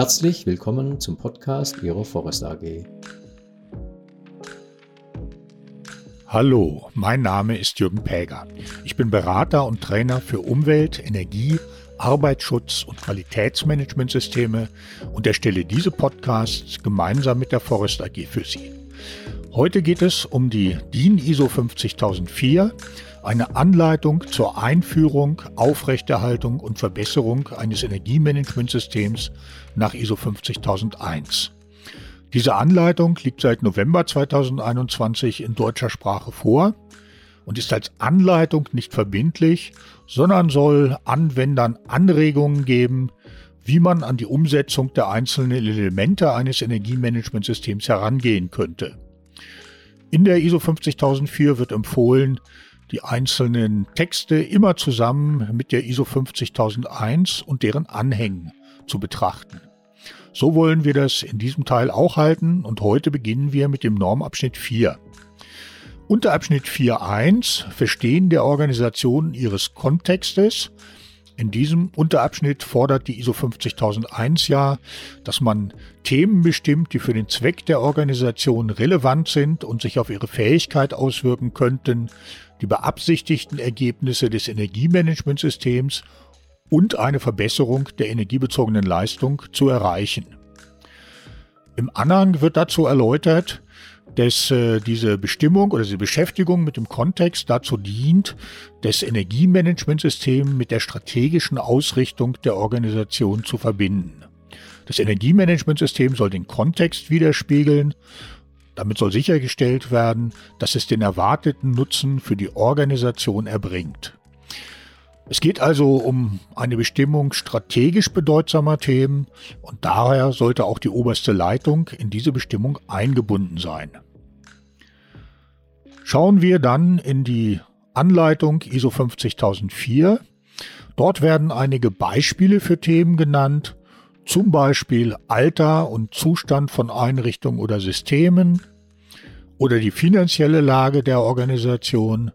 Herzlich willkommen zum Podcast Ihrer Forest AG. Hallo, mein Name ist Jürgen Päger. Ich bin Berater und Trainer für Umwelt, Energie, Arbeitsschutz und Qualitätsmanagementsysteme und erstelle diese Podcasts gemeinsam mit der Forest AG für Sie. Heute geht es um die DIN ISO 50004, eine Anleitung zur Einführung, Aufrechterhaltung und Verbesserung eines Energiemanagementsystems nach ISO 50001. Diese Anleitung liegt seit November 2021 in deutscher Sprache vor und ist als Anleitung nicht verbindlich, sondern soll Anwendern Anregungen geben, wie man an die Umsetzung der einzelnen Elemente eines Energiemanagementsystems herangehen könnte. In der ISO 50004 wird empfohlen, die einzelnen Texte immer zusammen mit der ISO 50001 und deren Anhängen zu betrachten. So wollen wir das in diesem Teil auch halten und heute beginnen wir mit dem Normabschnitt 4. Unter Abschnitt 4.1 Verstehen der Organisation ihres Kontextes. In diesem Unterabschnitt fordert die ISO 50001 ja, dass man Themen bestimmt, die für den Zweck der Organisation relevant sind und sich auf ihre Fähigkeit auswirken könnten, die beabsichtigten Ergebnisse des Energiemanagementsystems und eine Verbesserung der energiebezogenen Leistung zu erreichen. Im Anhang wird dazu erläutert, dass äh, diese Bestimmung oder diese Beschäftigung mit dem Kontext dazu dient, das Energiemanagementsystem mit der strategischen Ausrichtung der Organisation zu verbinden. Das Energiemanagementsystem soll den Kontext widerspiegeln. Damit soll sichergestellt werden, dass es den erwarteten Nutzen für die Organisation erbringt. Es geht also um eine Bestimmung strategisch bedeutsamer Themen und daher sollte auch die oberste Leitung in diese Bestimmung eingebunden sein. Schauen wir dann in die Anleitung ISO 50004. Dort werden einige Beispiele für Themen genannt, zum Beispiel Alter und Zustand von Einrichtungen oder Systemen oder die finanzielle Lage der Organisation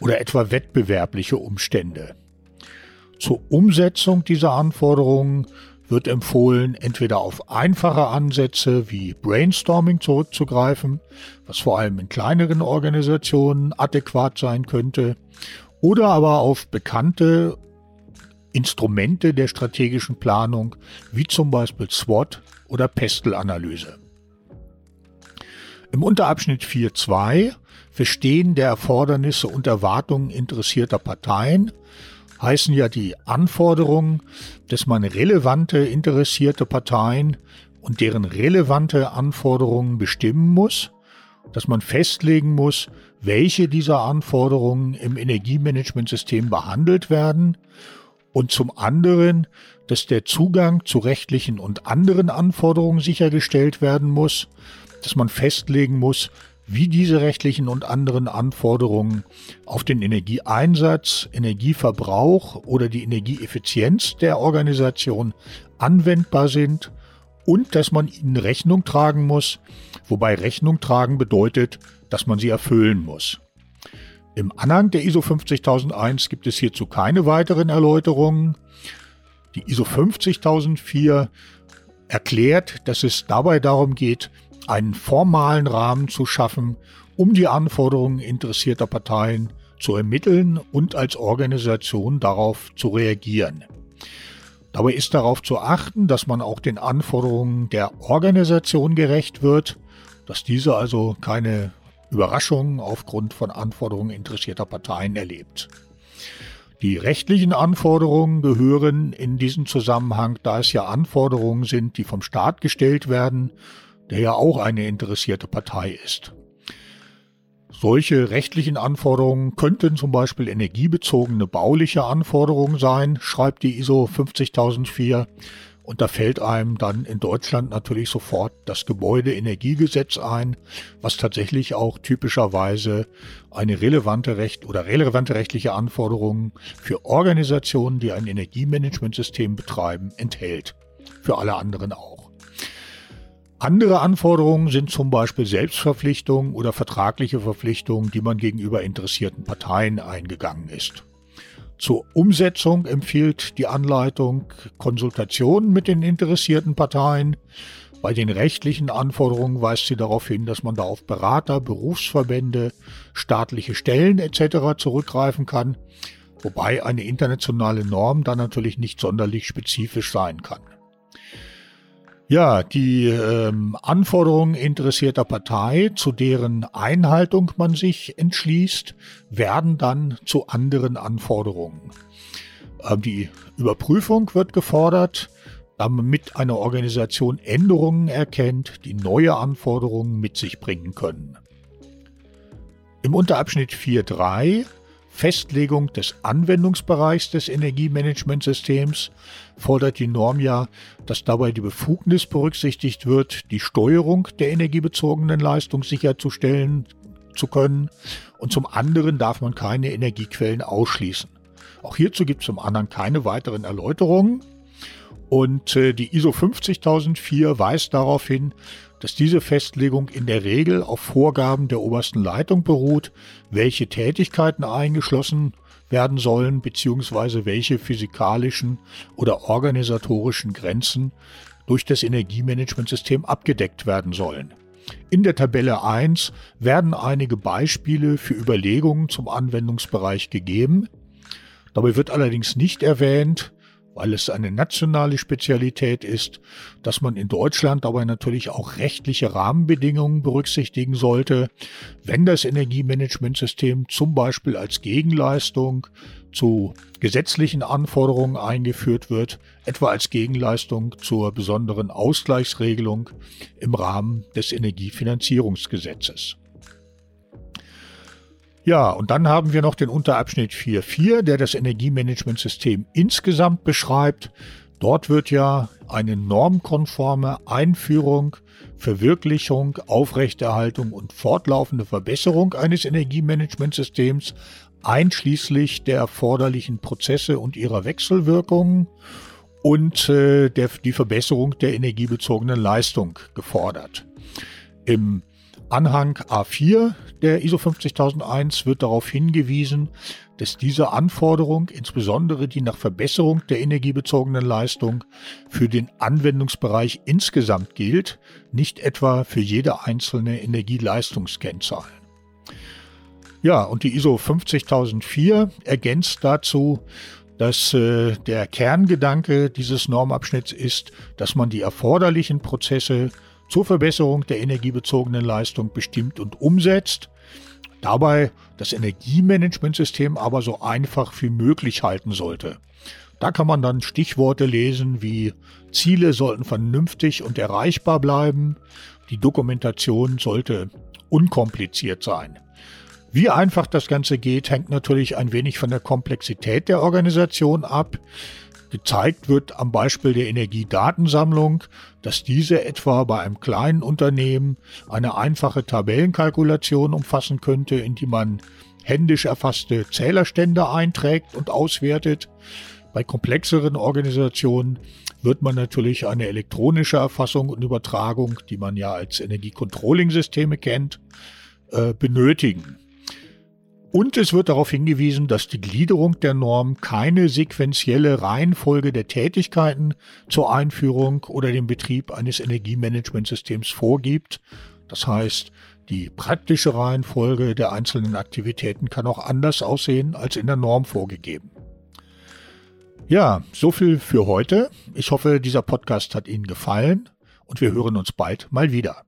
oder etwa wettbewerbliche Umstände. Zur Umsetzung dieser Anforderungen wird empfohlen, entweder auf einfache Ansätze wie Brainstorming zurückzugreifen, was vor allem in kleineren Organisationen adäquat sein könnte, oder aber auf bekannte Instrumente der strategischen Planung, wie zum Beispiel SWOT oder Pestel-Analyse. Im Unterabschnitt 4.2 Verstehen der Erfordernisse und Erwartungen interessierter Parteien heißen ja die Anforderungen, dass man relevante interessierte Parteien und deren relevante Anforderungen bestimmen muss, dass man festlegen muss, welche dieser Anforderungen im Energiemanagementsystem behandelt werden und zum anderen, dass der Zugang zu rechtlichen und anderen Anforderungen sichergestellt werden muss, dass man festlegen muss, wie diese rechtlichen und anderen Anforderungen auf den Energieeinsatz, Energieverbrauch oder die Energieeffizienz der Organisation anwendbar sind und dass man ihnen Rechnung tragen muss, wobei Rechnung tragen bedeutet, dass man sie erfüllen muss. Im Anhang der ISO 50001 gibt es hierzu keine weiteren Erläuterungen. Die ISO 50004 erklärt, dass es dabei darum geht, einen formalen Rahmen zu schaffen, um die Anforderungen interessierter Parteien zu ermitteln und als Organisation darauf zu reagieren. Dabei ist darauf zu achten, dass man auch den Anforderungen der Organisation gerecht wird, dass diese also keine Überraschungen aufgrund von Anforderungen interessierter Parteien erlebt. Die rechtlichen Anforderungen gehören in diesen Zusammenhang, da es ja Anforderungen sind, die vom Staat gestellt werden, der ja auch eine interessierte Partei ist. Solche rechtlichen Anforderungen könnten zum Beispiel energiebezogene bauliche Anforderungen sein, schreibt die ISO 50004. Und da fällt einem dann in Deutschland natürlich sofort das Gebäudeenergiegesetz ein, was tatsächlich auch typischerweise eine relevante Recht oder relevante rechtliche Anforderungen für Organisationen, die ein Energiemanagementsystem betreiben, enthält. Für alle anderen auch. Andere Anforderungen sind zum Beispiel Selbstverpflichtungen oder vertragliche Verpflichtungen, die man gegenüber interessierten Parteien eingegangen ist. Zur Umsetzung empfiehlt die Anleitung Konsultationen mit den interessierten Parteien. Bei den rechtlichen Anforderungen weist sie darauf hin, dass man da auf Berater, Berufsverbände, staatliche Stellen etc. zurückgreifen kann, wobei eine internationale Norm dann natürlich nicht sonderlich spezifisch sein kann. Ja, die ähm, Anforderungen interessierter Partei, zu deren Einhaltung man sich entschließt, werden dann zu anderen Anforderungen. Ähm, die Überprüfung wird gefordert, damit eine Organisation Änderungen erkennt, die neue Anforderungen mit sich bringen können. Im Unterabschnitt 4.3 Festlegung des Anwendungsbereichs des Energiemanagementsystems fordert die Norm ja, dass dabei die Befugnis berücksichtigt wird, die Steuerung der energiebezogenen Leistung sicherzustellen zu können und zum anderen darf man keine Energiequellen ausschließen. Auch hierzu gibt es zum anderen keine weiteren Erläuterungen. Und äh, die ISO 50004 weist darauf hin, dass diese Festlegung in der Regel auf Vorgaben der obersten Leitung beruht, welche Tätigkeiten eingeschlossen werden sollen, beziehungsweise welche physikalischen oder organisatorischen Grenzen durch das Energiemanagementsystem abgedeckt werden sollen. In der Tabelle 1 werden einige Beispiele für Überlegungen zum Anwendungsbereich gegeben. Dabei wird allerdings nicht erwähnt, weil es eine nationale Spezialität ist, dass man in Deutschland dabei natürlich auch rechtliche Rahmenbedingungen berücksichtigen sollte, wenn das Energiemanagementsystem zum Beispiel als Gegenleistung zu gesetzlichen Anforderungen eingeführt wird, etwa als Gegenleistung zur besonderen Ausgleichsregelung im Rahmen des Energiefinanzierungsgesetzes. Ja, und dann haben wir noch den Unterabschnitt 4.4, der das Energiemanagementsystem insgesamt beschreibt. Dort wird ja eine normkonforme Einführung, Verwirklichung, Aufrechterhaltung und fortlaufende Verbesserung eines Energiemanagementsystems einschließlich der erforderlichen Prozesse und ihrer Wechselwirkungen und äh, der, die Verbesserung der energiebezogenen Leistung gefordert. Im Anhang A4 der ISO 50001 wird darauf hingewiesen, dass diese Anforderung, insbesondere die nach Verbesserung der energiebezogenen Leistung, für den Anwendungsbereich insgesamt gilt, nicht etwa für jede einzelne Energieleistungskennzahl. Ja, und die ISO 50004 ergänzt dazu, dass äh, der Kerngedanke dieses Normabschnitts ist, dass man die erforderlichen Prozesse zur Verbesserung der energiebezogenen Leistung bestimmt und umsetzt. Dabei das Energiemanagementsystem aber so einfach wie möglich halten sollte. Da kann man dann Stichworte lesen wie Ziele sollten vernünftig und erreichbar bleiben, die Dokumentation sollte unkompliziert sein. Wie einfach das Ganze geht, hängt natürlich ein wenig von der Komplexität der Organisation ab. Gezeigt wird am Beispiel der Energiedatensammlung, dass diese etwa bei einem kleinen Unternehmen eine einfache Tabellenkalkulation umfassen könnte, in die man händisch erfasste Zählerstände einträgt und auswertet. Bei komplexeren Organisationen wird man natürlich eine elektronische Erfassung und Übertragung, die man ja als Energiecontrolling-Systeme kennt, äh, benötigen. Und es wird darauf hingewiesen, dass die Gliederung der Norm keine sequentielle Reihenfolge der Tätigkeiten zur Einführung oder dem Betrieb eines Energiemanagementsystems vorgibt. Das heißt, die praktische Reihenfolge der einzelnen Aktivitäten kann auch anders aussehen als in der Norm vorgegeben. Ja, so viel für heute. Ich hoffe, dieser Podcast hat Ihnen gefallen und wir hören uns bald mal wieder.